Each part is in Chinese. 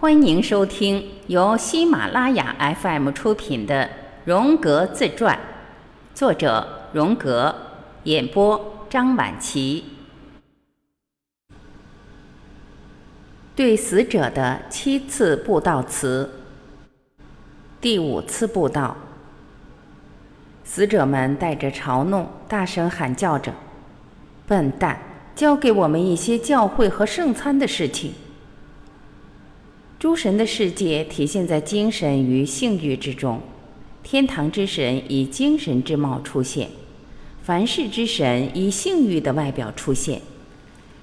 欢迎收听由喜马拉雅 FM 出品的《荣格自传》，作者荣格，演播张晚琪。对死者的七次布道词，第五次布道，死者们带着嘲弄，大声喊叫着：“笨蛋，教给我们一些教会和圣餐的事情。”诸神的世界体现在精神与性欲之中，天堂之神以精神之貌出现，凡世之神以性欲的外表出现。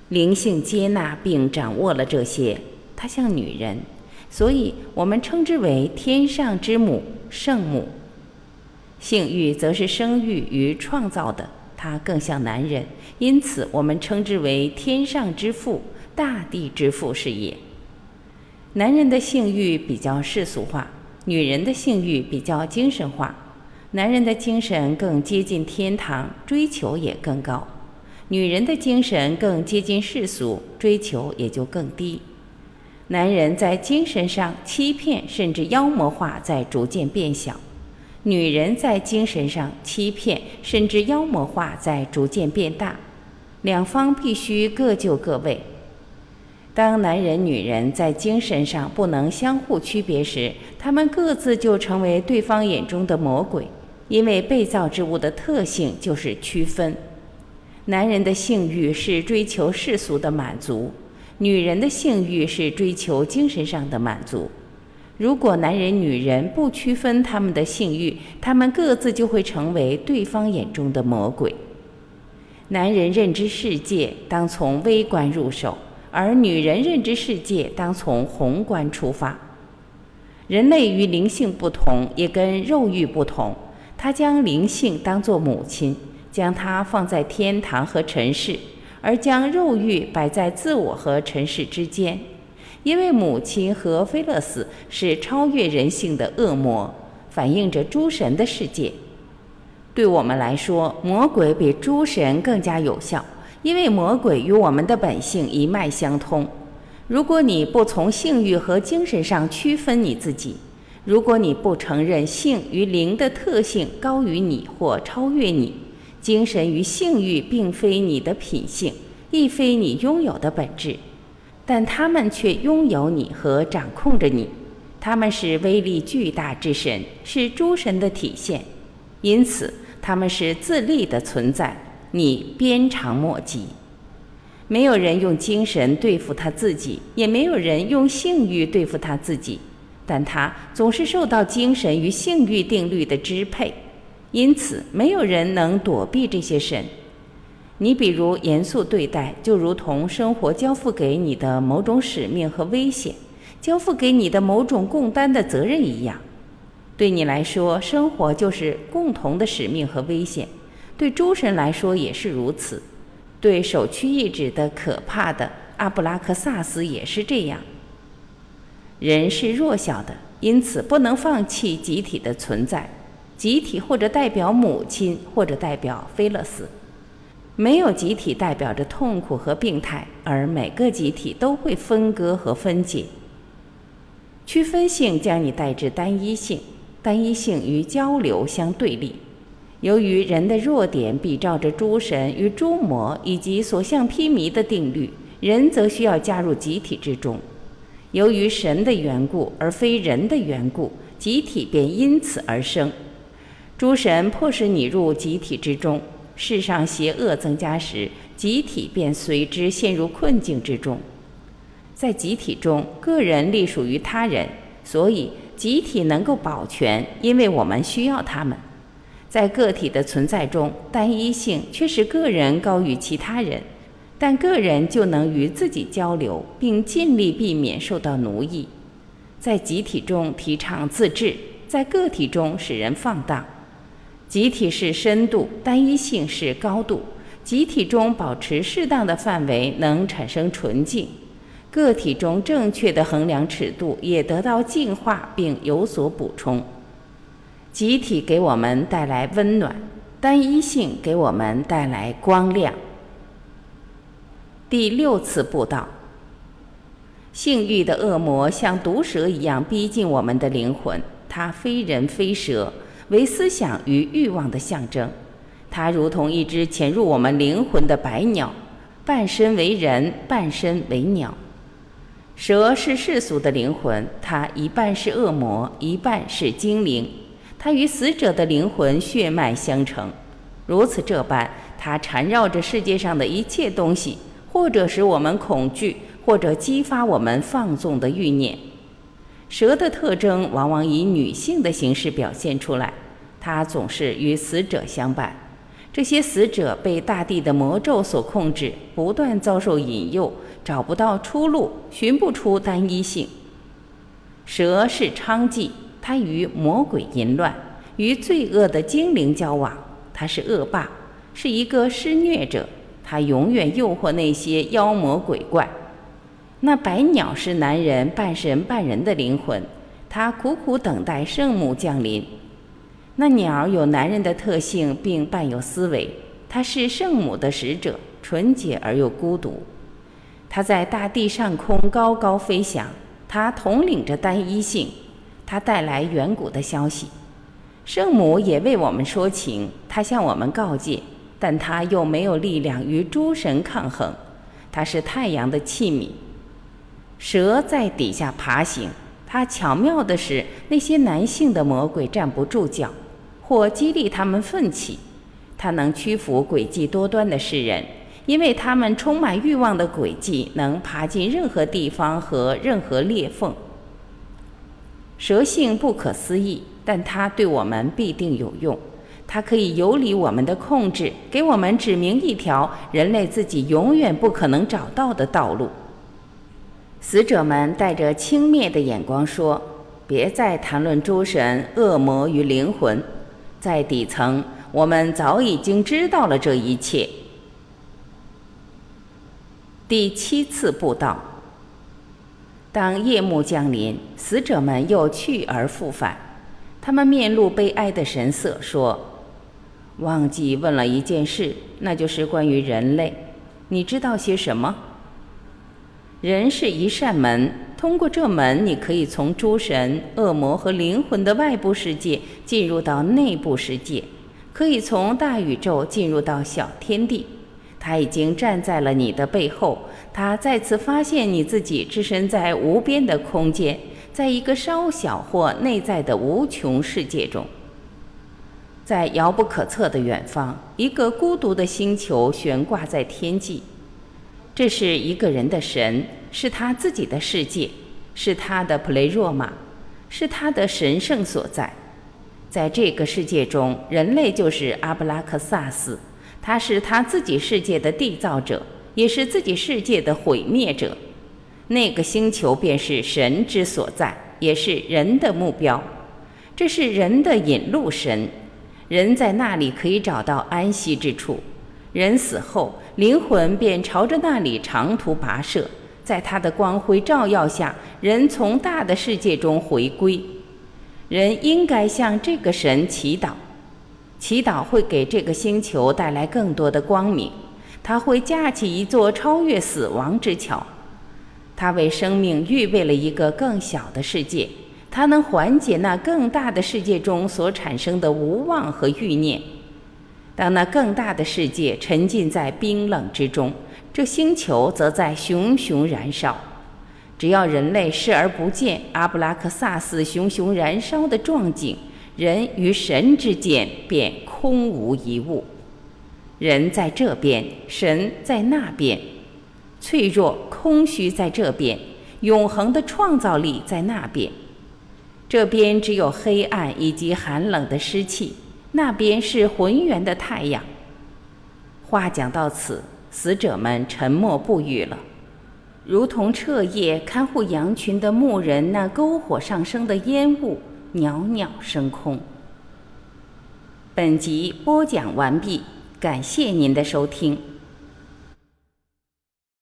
灵性接纳并掌握了这些，它像女人，所以我们称之为天上之母圣母。性欲则是生育与创造的，它更像男人，因此我们称之为天上之父大地之父是也。男人的性欲比较世俗化，女人的性欲比较精神化。男人的精神更接近天堂，追求也更高；女人的精神更接近世俗，追求也就更低。男人在精神上欺骗甚至妖魔化在逐渐变小，女人在精神上欺骗甚至妖魔化在逐渐变大。两方必须各就各位。当男人、女人在精神上不能相互区别时，他们各自就成为对方眼中的魔鬼，因为被造之物的特性就是区分。男人的性欲是追求世俗的满足，女人的性欲是追求精神上的满足。如果男人、女人不区分他们的性欲，他们各自就会成为对方眼中的魔鬼。男人认知世界，当从微观入手。而女人认知世界，当从宏观出发。人类与灵性不同，也跟肉欲不同。他将灵性当作母亲，将它放在天堂和尘世，而将肉欲摆在自我和尘世之间。因为母亲和菲勒斯是超越人性的恶魔，反映着诸神的世界。对我们来说，魔鬼比诸神更加有效。因为魔鬼与我们的本性一脉相通。如果你不从性欲和精神上区分你自己，如果你不承认性与灵的特性高于你或超越你，精神与性欲并非你的品性，亦非你拥有的本质，但他们却拥有你和掌控着你。他们是威力巨大之神，是诸神的体现，因此他们是自立的存在。你鞭长莫及，没有人用精神对付他自己，也没有人用性欲对付他自己，但他总是受到精神与性欲定律的支配，因此没有人能躲避这些神。你比如严肃对待，就如同生活交付给你的某种使命和危险，交付给你的某种共担的责任一样。对你来说，生活就是共同的使命和危险。对诸神来说也是如此，对首屈一指的可怕的阿布拉克萨斯也是这样。人是弱小的，因此不能放弃集体的存在。集体或者代表母亲，或者代表菲勒斯。没有集体代表着痛苦和病态，而每个集体都会分割和分解。区分性将你带至单一性，单一性与交流相对立。由于人的弱点比照着诸神与诸魔以及所向披靡的定律，人则需要加入集体之中。由于神的缘故而非人的缘故，集体便因此而生。诸神迫使你入集体之中，世上邪恶增加时，集体便随之陷入困境之中。在集体中，个人隶属于他人，所以集体能够保全，因为我们需要他们。在个体的存在中，单一性却使个人高于其他人，但个人就能与自己交流，并尽力避免受到奴役。在集体中提倡自治，在个体中使人放荡。集体是深度，单一性是高度。集体中保持适当的范围，能产生纯净；个体中正确的衡量尺度也得到净化并有所补充。集体给我们带来温暖，单一性给我们带来光亮。第六次布道，性欲的恶魔像毒蛇一样逼近我们的灵魂，它非人非蛇，为思想与欲望的象征。它如同一只潜入我们灵魂的白鸟，半身为人，半身为鸟。蛇是世俗的灵魂，它一半是恶魔，一半是精灵。它与死者的灵魂血脉相承，如此这般，它缠绕着世界上的一切东西，或者使我们恐惧。或者激发我们放纵的欲念。蛇的特征往往以女性的形式表现出来，它总是与死者相伴。这些死者被大地的魔咒所控制，不断遭受引诱，找不到出路，寻不出单一性。蛇是娼妓，他与魔鬼淫乱，与罪恶的精灵交往。他是恶霸，是一个施虐者，他永远诱惑那些妖魔鬼怪。那白鸟是男人半神半人的灵魂，他苦苦等待圣母降临。那鸟有男人的特性，并伴有思维。它是圣母的使者，纯洁而又孤独。它在大地上空高高飞翔，它统领着单一性，它带来远古的消息。圣母也为我们说情，他向我们告诫，但他又没有力量与诸神抗衡。它是太阳的器皿。蛇在底下爬行，它巧妙的使那些男性的魔鬼站不住脚，或激励他们奋起。它能屈服诡计多端的世人，因为他们充满欲望的诡计能爬进任何地方和任何裂缝。蛇性不可思议，但它对我们必定有用。它可以游离我们的控制，给我们指明一条人类自己永远不可能找到的道路。死者们带着轻蔑的眼光说：“别再谈论诸神、恶魔与灵魂，在底层，我们早已经知道了这一切。”第七次布道。当夜幕降临，死者们又去而复返，他们面露悲哀的神色，说：“忘记问了一件事，那就是关于人类，你知道些什么？”人是一扇门，通过这门，你可以从诸神、恶魔和灵魂的外部世界进入到内部世界，可以从大宇宙进入到小天地。他已经站在了你的背后，他再次发现你自己置身在无边的空间，在一个稍小或内在的无穷世界中，在遥不可测的远方，一个孤独的星球悬挂在天际。这是一个人的神，是他自己的世界，是他的普雷若玛，是他的神圣所在。在这个世界中，人类就是阿布拉克萨斯，他是他自己世界的缔造者，也是自己世界的毁灭者。那个星球便是神之所在，也是人的目标。这是人的引路神，人在那里可以找到安息之处。人死后，灵魂便朝着那里长途跋涉，在他的光辉照耀下，人从大的世界中回归。人应该向这个神祈祷，祈祷会给这个星球带来更多的光明，他会架起一座超越死亡之桥，他为生命预备了一个更小的世界，他能缓解那更大的世界中所产生的无望和欲念。当那更大的世界沉浸在冰冷之中，这星球则在熊熊燃烧。只要人类视而不见阿布拉克萨斯熊熊燃烧的壮景，人与神之间便空无一物。人在这边，神在那边；脆弱、空虚在这边，永恒的创造力在那边。这边只有黑暗以及寒冷的湿气。那边是浑圆的太阳。话讲到此，死者们沉默不语了，如同彻夜看护羊群的牧人，那篝火上升的烟雾袅袅升空。本集播讲完毕，感谢您的收听。